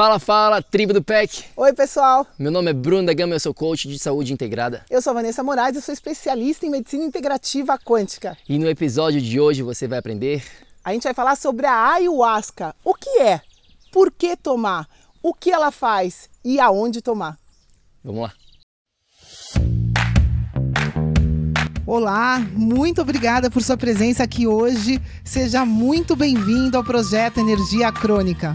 Fala, fala, tribo do PEC. Oi, pessoal. Meu nome é Bruno da Gama, eu sou coach de saúde integrada. Eu sou a Vanessa Moraes, eu sou especialista em medicina integrativa quântica. E no episódio de hoje você vai aprender. A gente vai falar sobre a ayahuasca. O que é? Por que tomar? O que ela faz e aonde tomar? Vamos lá. Olá, muito obrigada por sua presença aqui hoje. Seja muito bem-vindo ao projeto Energia Crônica.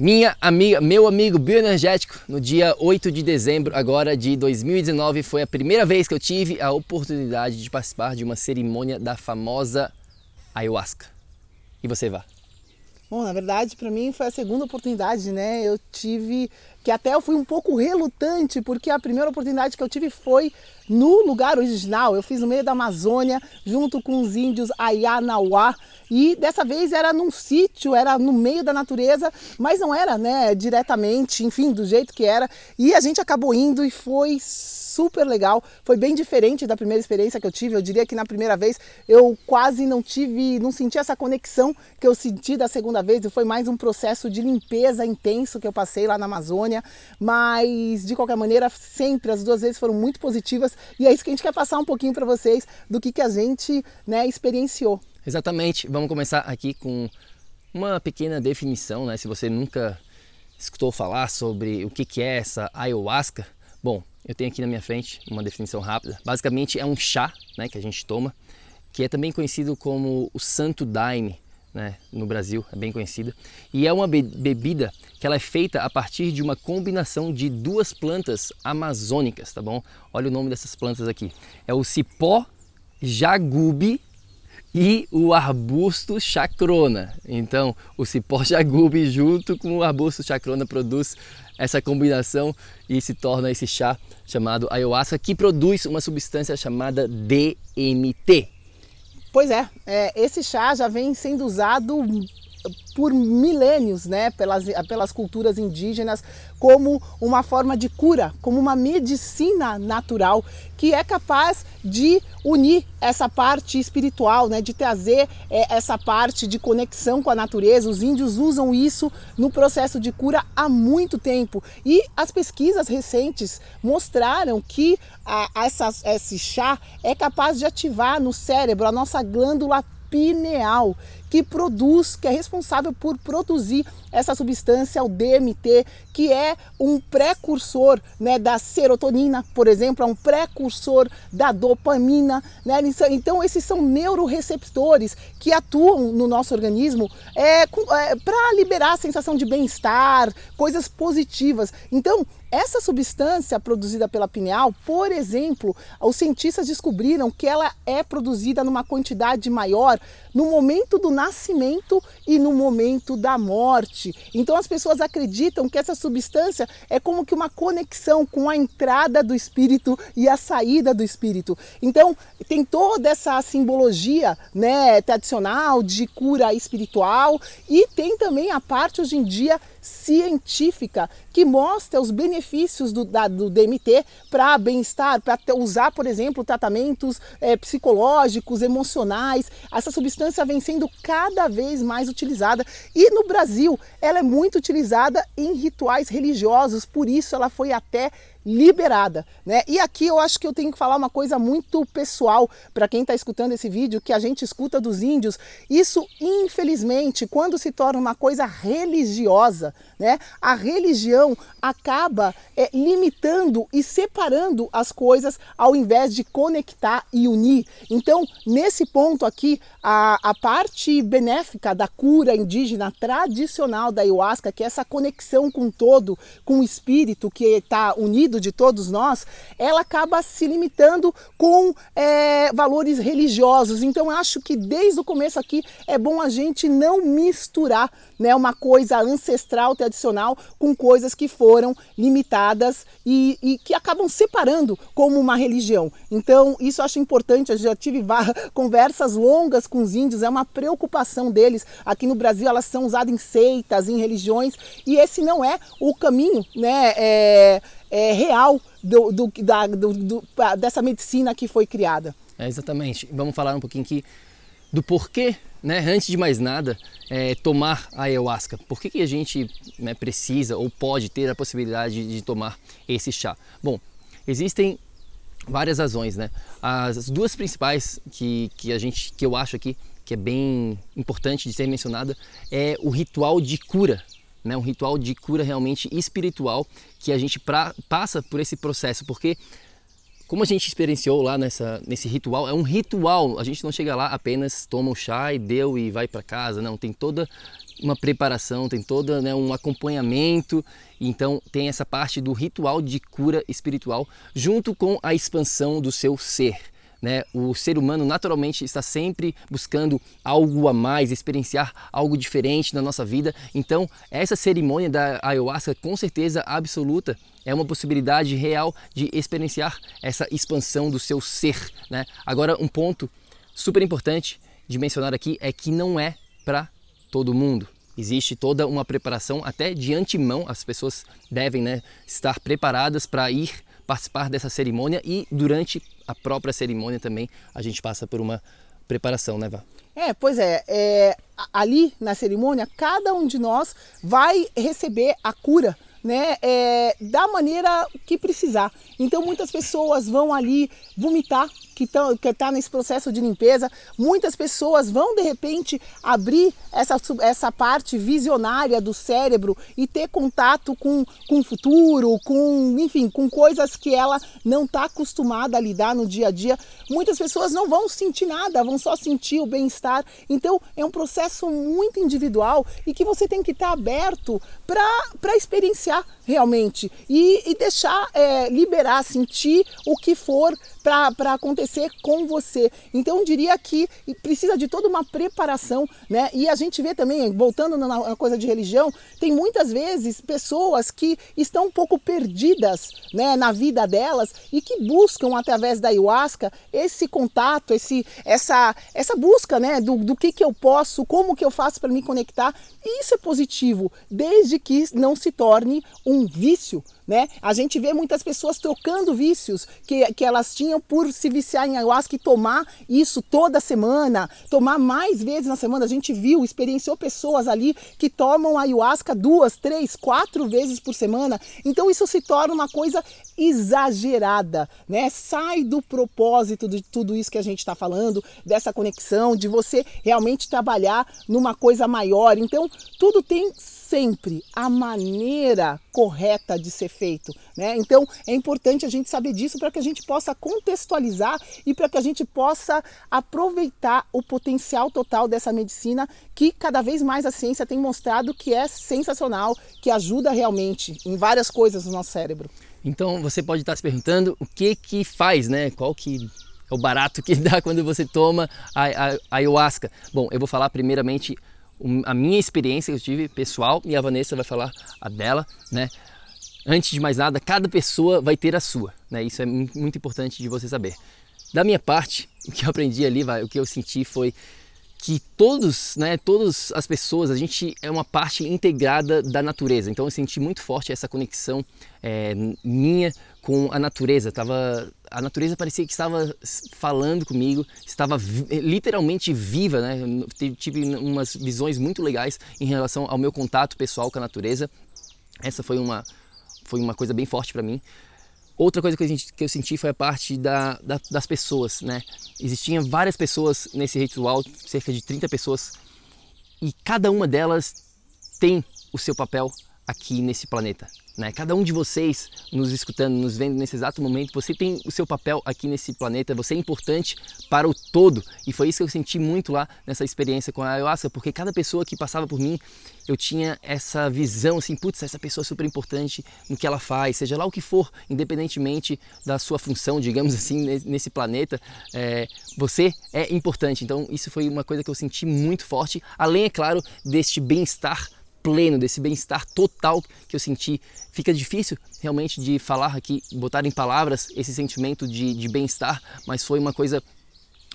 Minha amiga, meu amigo bioenergético, no dia 8 de dezembro agora de 2019 foi a primeira vez que eu tive a oportunidade de participar de uma cerimônia da famosa ayahuasca. E você vá? Bom, na verdade, para mim foi a segunda oportunidade, né? Eu tive que até eu fui um pouco relutante, porque a primeira oportunidade que eu tive foi no lugar original. Eu fiz no meio da Amazônia, junto com os índios Ayanauá, e dessa vez era num sítio, era no meio da natureza, mas não era, né, diretamente, enfim, do jeito que era. E a gente acabou indo e foi super legal. Foi bem diferente da primeira experiência que eu tive. Eu diria que na primeira vez eu quase não tive, não senti essa conexão que eu senti da segunda vez. E foi mais um processo de limpeza intenso que eu passei lá na Amazônia. Mas de qualquer maneira, sempre as duas vezes foram muito positivas. E é isso que a gente quer passar um pouquinho para vocês do que, que a gente né, experienciou. Exatamente. Vamos começar aqui com uma pequena definição, né? Se você nunca escutou falar sobre o que, que é essa ayahuasca, bom, eu tenho aqui na minha frente uma definição rápida. Basicamente é um chá né, que a gente toma, que é também conhecido como o Santo Daime, né, no Brasil, é bem conhecida. E é uma be bebida que ela é feita a partir de uma combinação de duas plantas amazônicas, tá bom? Olha o nome dessas plantas aqui. É o cipó jagube e o arbusto chacrona. Então, o cipó jagube junto com o arbusto chacrona produz essa combinação e se torna esse chá chamado ayahuasca que produz uma substância chamada DMT. Pois é, é esse chá já vem sendo usado por milênios, né, pelas, pelas culturas indígenas, como uma forma de cura, como uma medicina natural que é capaz de unir essa parte espiritual, né, de trazer é, essa parte de conexão com a natureza. Os índios usam isso no processo de cura há muito tempo e as pesquisas recentes mostraram que a, essa, esse chá é capaz de ativar no cérebro a nossa glândula pineal, que produz, que é responsável por produzir essa substância, o DMT, que é um precursor né, da serotonina, por exemplo, é um precursor da dopamina. Né? Então, esses são neuroreceptores que atuam no nosso organismo é, é para liberar a sensação de bem-estar, coisas positivas. Então, essa substância produzida pela pineal, por exemplo, os cientistas descobriram que ela é produzida numa quantidade maior no momento do nascimento e no momento da morte. Então as pessoas acreditam que essa substância é como que uma conexão com a entrada do espírito e a saída do espírito. Então tem toda essa simbologia, né, tradicional de cura espiritual e tem também a parte hoje em dia científica que mostra os benefícios do, da, do DMT para bem-estar, para usar, por exemplo, tratamentos é, psicológicos, emocionais. Essa substância vem sendo cada vez mais utilizada e no Brasil ela é muito utilizada em rituais religiosos, por isso ela foi até liberada, né? E aqui eu acho que eu tenho que falar uma coisa muito pessoal para quem está escutando esse vídeo, que a gente escuta dos índios. Isso, infelizmente, quando se torna uma coisa religiosa, né? A religião acaba é, limitando e separando as coisas ao invés de conectar e unir. Então, nesse ponto aqui, a, a parte benéfica da cura indígena tradicional da ayahuasca, que é essa conexão com todo, com o espírito que está unido de todos nós, ela acaba se limitando com é, valores religiosos. Então, acho que desde o começo aqui é bom a gente não misturar né, uma coisa ancestral, tradicional, com coisas que foram limitadas e, e que acabam separando como uma religião. Então, isso acho importante. Eu já tive conversas longas com os índios, é uma preocupação deles. Aqui no Brasil, elas são usadas em seitas, em religiões, e esse não é o caminho, né? É, é, real do, do, da, do, dessa medicina que foi criada. É, exatamente. Vamos falar um pouquinho aqui do porquê, né, antes de mais nada, é, tomar a ayahuasca. Por que, que a gente né, precisa ou pode ter a possibilidade de tomar esse chá? Bom, existem várias razões, né? As duas principais que, que a gente, que eu acho aqui que é bem importante de ser mencionada é o ritual de cura né, um ritual de cura realmente espiritual que a gente pra, passa por esse processo, porque como a gente experienciou lá nessa, nesse ritual, é um ritual, a gente não chega lá apenas toma o chá e deu e vai para casa, não, tem toda uma preparação, tem todo né, um acompanhamento, então tem essa parte do ritual de cura espiritual junto com a expansão do seu ser. Né? O ser humano naturalmente está sempre buscando algo a mais, experienciar algo diferente na nossa vida. Então, essa cerimônia da ayahuasca, com certeza absoluta, é uma possibilidade real de experienciar essa expansão do seu ser. Né? Agora, um ponto super importante de mencionar aqui é que não é para todo mundo. Existe toda uma preparação, até de antemão, as pessoas devem né, estar preparadas para ir participar dessa cerimônia e durante a própria cerimônia também a gente passa por uma preparação, né, Vá? É, pois é, é, ali na cerimônia cada um de nós vai receber a cura né, é, da maneira que precisar. Então muitas pessoas vão ali vomitar que estão que tá nesse processo de limpeza. Muitas pessoas vão de repente abrir essa, essa parte visionária do cérebro e ter contato com, com o futuro, com enfim, com coisas que ela não está acostumada a lidar no dia a dia. Muitas pessoas não vão sentir nada, vão só sentir o bem-estar. Então é um processo muito individual e que você tem que estar tá aberto para experienciar realmente e, e deixar é, liberar, sentir o que for para acontecer com você. Então eu diria que precisa de toda uma preparação, né? E a gente vê também, voltando na coisa de religião, tem muitas vezes pessoas que estão um pouco perdidas, né, na vida delas e que buscam através da ayahuasca esse contato, esse, essa, essa busca, né, do, do que que eu posso, como que eu faço para me conectar. E isso é positivo, desde que não se torne um vício, né? A gente vê muitas pessoas trocando vícios que, que elas tinham por se viciar em ayahuasca e tomar isso toda semana, tomar mais vezes na semana. A gente viu, experienciou pessoas ali que tomam ayahuasca duas, três, quatro vezes por semana. Então isso se torna uma coisa exagerada, né? Sai do propósito de tudo isso que a gente está falando, dessa conexão, de você realmente trabalhar numa coisa maior. Então, tudo tem sempre a maneira correta de ser feito, né? Então é importante a gente saber disso para que a gente possa contextualizar e para que a gente possa aproveitar o potencial total dessa medicina que cada vez mais a ciência tem mostrado que é sensacional, que ajuda realmente em várias coisas no nosso cérebro. Então você pode estar se perguntando o que que faz, né? Qual que é o barato que dá quando você toma a, a, a ayahuasca? Bom, eu vou falar primeiramente a minha experiência que eu tive pessoal e a Vanessa vai falar a dela, né? Antes de mais nada, cada pessoa vai ter a sua, né? Isso é muito importante de você saber. Da minha parte, o que eu aprendi ali, vai, o que eu senti foi que todos, né, todas as pessoas, a gente é uma parte integrada da natureza. Então eu senti muito forte essa conexão é, minha com a natureza. Tava, a natureza parecia que estava falando comigo, estava literalmente viva, né? Eu tive umas visões muito legais em relação ao meu contato pessoal com a natureza. Essa foi uma, foi uma coisa bem forte para mim. Outra coisa que, que eu senti foi a parte da, da, das pessoas, né? Existiam várias pessoas nesse ritual, cerca de 30 pessoas, e cada uma delas tem o seu papel aqui nesse planeta. Né? Cada um de vocês nos escutando, nos vendo nesse exato momento, você tem o seu papel aqui nesse planeta, você é importante para o todo. E foi isso que eu senti muito lá nessa experiência com a ayahuasca, porque cada pessoa que passava por mim, eu tinha essa visão assim, putz, essa pessoa é super importante no que ela faz, seja lá o que for, independentemente da sua função, digamos assim, nesse planeta, é, você é importante. Então, isso foi uma coisa que eu senti muito forte, além, é claro, deste bem-estar pleno, desse bem-estar total que eu senti. Fica difícil realmente de falar aqui, botar em palavras esse sentimento de, de bem-estar, mas foi uma coisa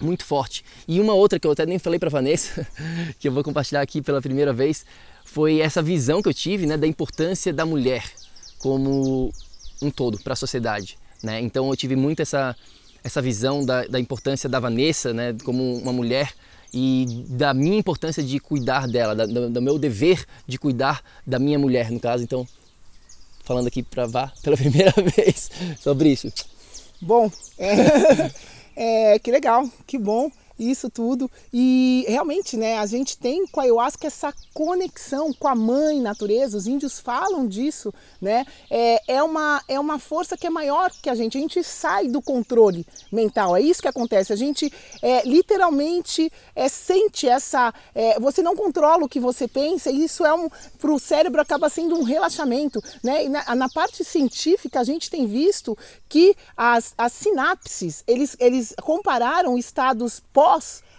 muito forte. E uma outra que eu até nem falei para Vanessa, que eu vou compartilhar aqui pela primeira vez, foi essa visão que eu tive né, da importância da mulher como um todo para a sociedade. Né? Então eu tive muito essa, essa visão da, da importância da Vanessa né, como uma mulher e da minha importância de cuidar dela, da, do, do, meu dever de cuidar da minha mulher, no caso. Então, falando aqui para Vá pela primeira vez sobre isso. Bom, é, é, que legal, que bom isso tudo. E realmente, né, a gente tem com a ayahuasca essa conexão com a mãe natureza, os índios falam disso, né? É, é, uma, é uma força que é maior que a gente, a gente sai do controle mental, é isso que acontece, a gente é, literalmente é, sente essa. É, você não controla o que você pensa, e isso é um. para o cérebro acaba sendo um relaxamento, né? Na, na parte científica, a gente tem visto que as, as sinapses, eles, eles compararam estados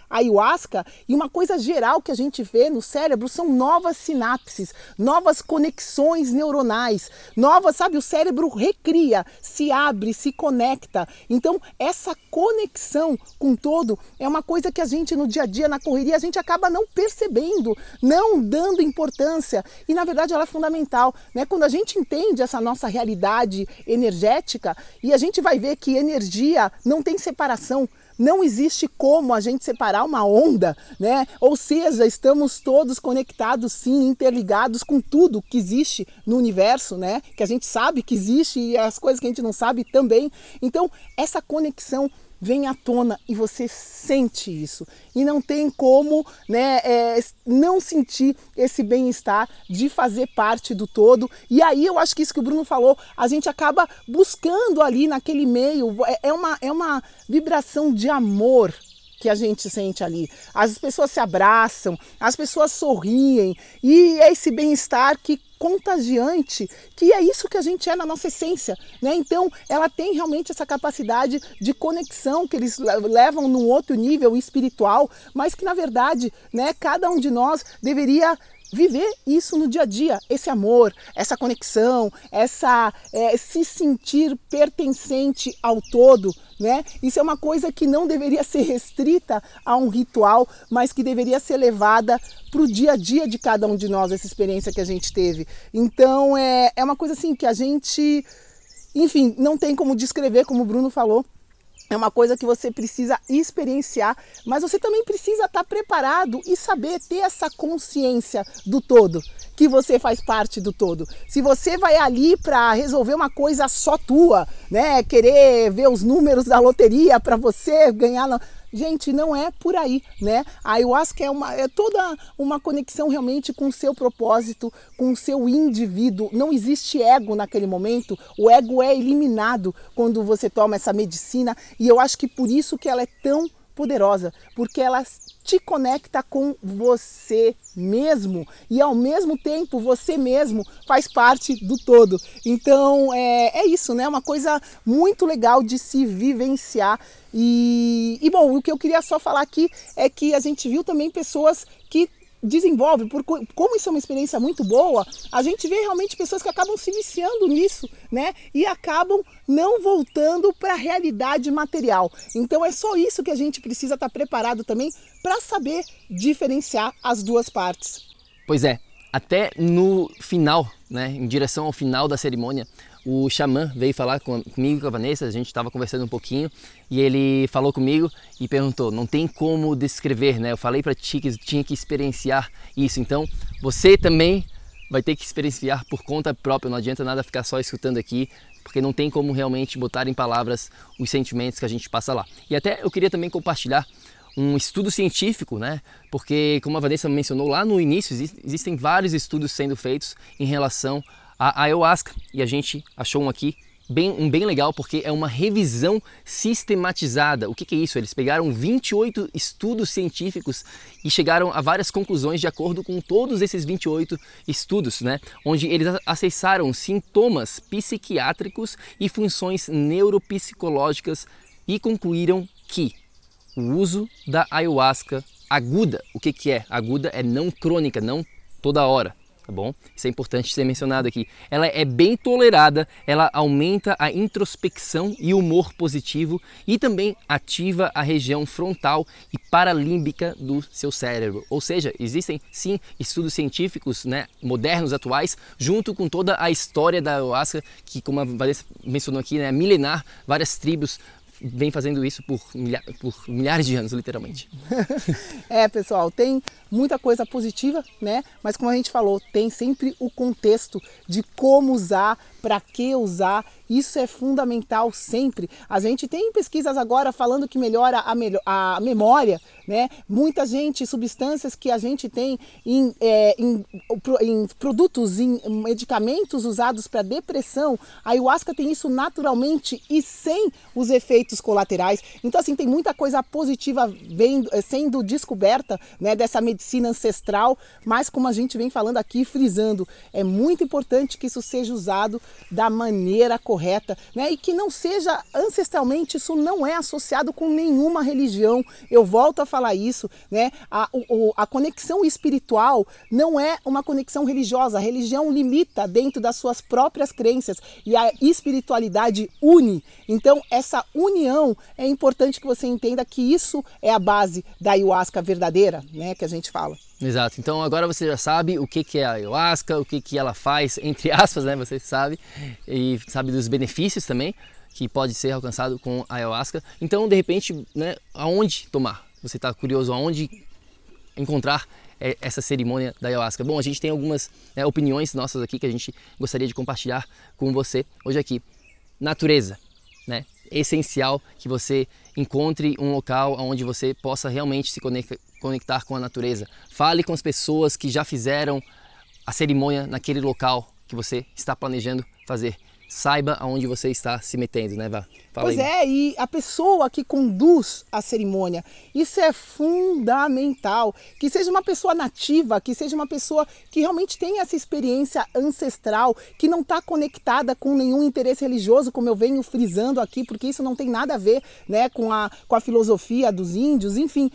ayahuasca e uma coisa geral que a gente vê no cérebro são novas sinapses, novas conexões neuronais, novas, sabe, o cérebro recria, se abre, se conecta. Então, essa conexão com todo é uma coisa que a gente no dia a dia na correria a gente acaba não percebendo, não dando importância, e na verdade ela é fundamental, né? Quando a gente entende essa nossa realidade energética e a gente vai ver que energia não tem separação, não existe como a gente separar uma onda, né? Ou seja, estamos todos conectados, sim, interligados com tudo que existe no universo, né? Que a gente sabe que existe e as coisas que a gente não sabe também. Então, essa conexão vem à tona e você sente isso. E não tem como né, é, não sentir esse bem-estar de fazer parte do todo. E aí eu acho que isso que o Bruno falou, a gente acaba buscando ali naquele meio, é, é uma, é uma vibração de amor que a gente sente ali. As pessoas se abraçam, as pessoas sorriem e é esse bem-estar que contagiante, que é isso que a gente é na nossa essência, né? Então, ela tem realmente essa capacidade de conexão que eles levam num outro nível espiritual, mas que na verdade, né, cada um de nós deveria viver isso no dia a dia, esse amor, essa conexão, essa é, se sentir pertencente ao todo, né? Isso é uma coisa que não deveria ser restrita a um ritual, mas que deveria ser levada para o dia a dia de cada um de nós, essa experiência que a gente teve. Então é, é uma coisa assim que a gente, enfim, não tem como descrever, como o Bruno falou, é uma coisa que você precisa experienciar, mas você também precisa estar preparado e saber ter essa consciência do todo, que você faz parte do todo. Se você vai ali para resolver uma coisa só tua, né, querer ver os números da loteria para você ganhar, Gente, não é por aí, né? A ayahuasca é, uma, é toda uma conexão realmente com o seu propósito, com o seu indivíduo. Não existe ego naquele momento. O ego é eliminado quando você toma essa medicina e eu acho que por isso que ela é tão poderosa, porque ela te conecta com você mesmo e ao mesmo tempo você mesmo faz parte do todo. Então é, é isso, né? Uma coisa muito legal de se vivenciar. E, e bom, o que eu queria só falar aqui é que a gente viu também pessoas que desenvolve, por como isso é uma experiência muito boa, a gente vê realmente pessoas que acabam se viciando nisso, né? E acabam não voltando para a realidade material. Então é só isso que a gente precisa estar tá preparado também para saber diferenciar as duas partes. Pois é, até no final, né, em direção ao final da cerimônia, o xamã veio falar comigo e com a Vanessa, a gente estava conversando um pouquinho e ele falou comigo e perguntou: não tem como descrever, né? Eu falei para ti que tinha que experienciar isso, então você também vai ter que experienciar por conta própria, não adianta nada ficar só escutando aqui, porque não tem como realmente botar em palavras os sentimentos que a gente passa lá. E até eu queria também compartilhar um estudo científico, né? Porque, como a Vanessa mencionou lá no início, existem vários estudos sendo feitos em relação a ayahuasca e a gente achou um aqui bem, um bem legal porque é uma revisão sistematizada. O que, que, é isso? Eles pegaram 28 estudos científicos e chegaram a várias conclusões de acordo com todos esses 28 estudos, né? Onde eles acessaram sintomas psiquiátricos e funções neuropsicológicas e concluíram que o uso da ayahuasca aguda, o que, que é? Aguda é não crônica, não toda hora tá bom? Isso é importante ser mencionado aqui. Ela é bem tolerada, ela aumenta a introspecção e humor positivo e também ativa a região frontal e paralímbica do seu cérebro. Ou seja, existem sim estudos científicos, né, modernos, atuais, junto com toda a história da ayahuasca, que como a Vanessa mencionou aqui, né, milenar, várias tribos vem fazendo isso por, milha por milhares de anos, literalmente. é, pessoal, tem muita coisa positiva, né? Mas como a gente falou, tem sempre o contexto de como usar, para que usar. Isso é fundamental sempre. A gente tem pesquisas agora falando que melhora a, a memória, né? Muita gente, substâncias que a gente tem em, é, em, em produtos, em medicamentos usados para depressão, a ayahuasca tem isso naturalmente e sem os efeitos colaterais. Então, assim, tem muita coisa positiva vendo, é, sendo descoberta né, dessa medicina ancestral, mas como a gente vem falando aqui, frisando, é muito importante que isso seja usado da maneira correta, né? E que não seja ancestralmente, isso não é associado com nenhuma religião. Eu volto a falar isso, né? A, o, a conexão espiritual não é uma conexão religiosa. A religião limita dentro das suas próprias crenças e a espiritualidade une. Então, essa união é importante que você entenda que isso é a base da ayahuasca verdadeira, né? Que a gente fala. Exato. Então agora você já sabe o que, que é a ayahuasca, o que, que ela faz, entre aspas, né? Você sabe. E sabe dos benefícios também que pode ser alcançado com a ayahuasca. Então, de repente, né, aonde tomar? Você está curioso aonde encontrar é, essa cerimônia da ayahuasca? Bom, a gente tem algumas né, opiniões nossas aqui que a gente gostaria de compartilhar com você hoje aqui. Natureza, né? essencial que você encontre um local onde você possa realmente se conectar com a natureza. Fale com as pessoas que já fizeram a cerimônia naquele local que você está planejando fazer saiba aonde você está se metendo, né, Vá? Fala pois aí. é, e a pessoa que conduz a cerimônia, isso é fundamental. Que seja uma pessoa nativa, que seja uma pessoa que realmente tenha essa experiência ancestral, que não está conectada com nenhum interesse religioso, como eu venho frisando aqui, porque isso não tem nada a ver né, com, a, com a filosofia dos índios, enfim.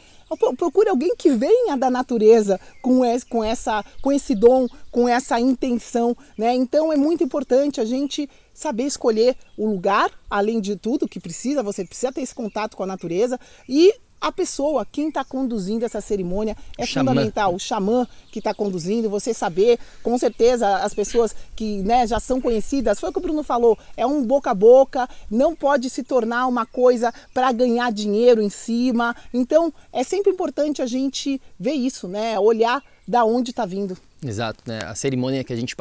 Procure alguém que venha da natureza com esse, com, essa, com esse dom, com essa intenção. Né? Então é muito importante a gente saber escolher o lugar, além de tudo que precisa, você precisa ter esse contato com a natureza e a pessoa, quem está conduzindo essa cerimônia é xamã. fundamental. O xamã que está conduzindo, você saber, com certeza, as pessoas que né, já são conhecidas, foi o que o Bruno falou, é um boca a boca, não pode se tornar uma coisa para ganhar dinheiro em cima. Então, é sempre importante a gente ver isso, né? Olhar da onde está vindo. Exato, né? A cerimônia que a gente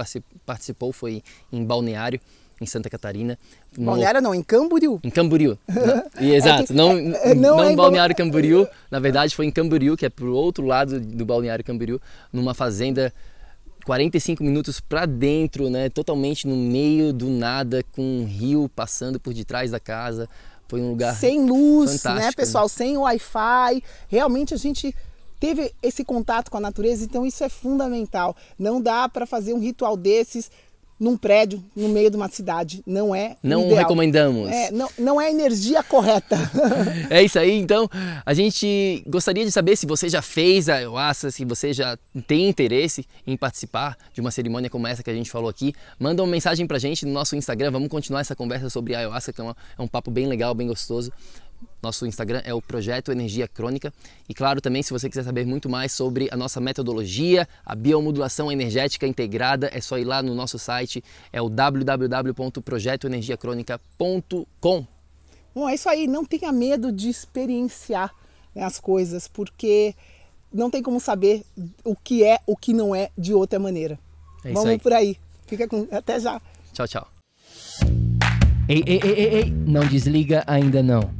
participou foi em Balneário em Santa Catarina. Balneário não, em Camboriú. Em Camboriú. e, exato, é que, não, é, não, não é em Balneário Camboriú, na verdade foi em Camboriú, que é pro outro lado do Balneário Camboriú, numa fazenda 45 minutos para dentro, né, totalmente no meio do nada, com um rio passando por detrás da casa. Foi um lugar sem luz, né, pessoal, sem Wi-Fi. Realmente a gente teve esse contato com a natureza, então isso é fundamental. Não dá para fazer um ritual desses num prédio, no meio de uma cidade. Não é Não ideal. recomendamos. É, não, não é a energia correta. É isso aí, então a gente gostaria de saber se você já fez a ayahuasca, se você já tem interesse em participar de uma cerimônia como essa que a gente falou aqui. Manda uma mensagem pra gente no nosso Instagram, vamos continuar essa conversa sobre a ayahuasca, que é, uma, é um papo bem legal, bem gostoso. Nosso Instagram é o Projeto Energia Crônica. E claro, também, se você quiser saber muito mais sobre a nossa metodologia, a biomodulação energética integrada, é só ir lá no nosso site, é o www.projetoenergiacronica.com. Bom, é isso aí. Não tenha medo de experienciar né, as coisas, porque não tem como saber o que é, o que não é de outra maneira. É isso Vamos aí. por aí. Fica com. Até já. Tchau, tchau. Ei, ei, ei, ei, ei, não desliga ainda não.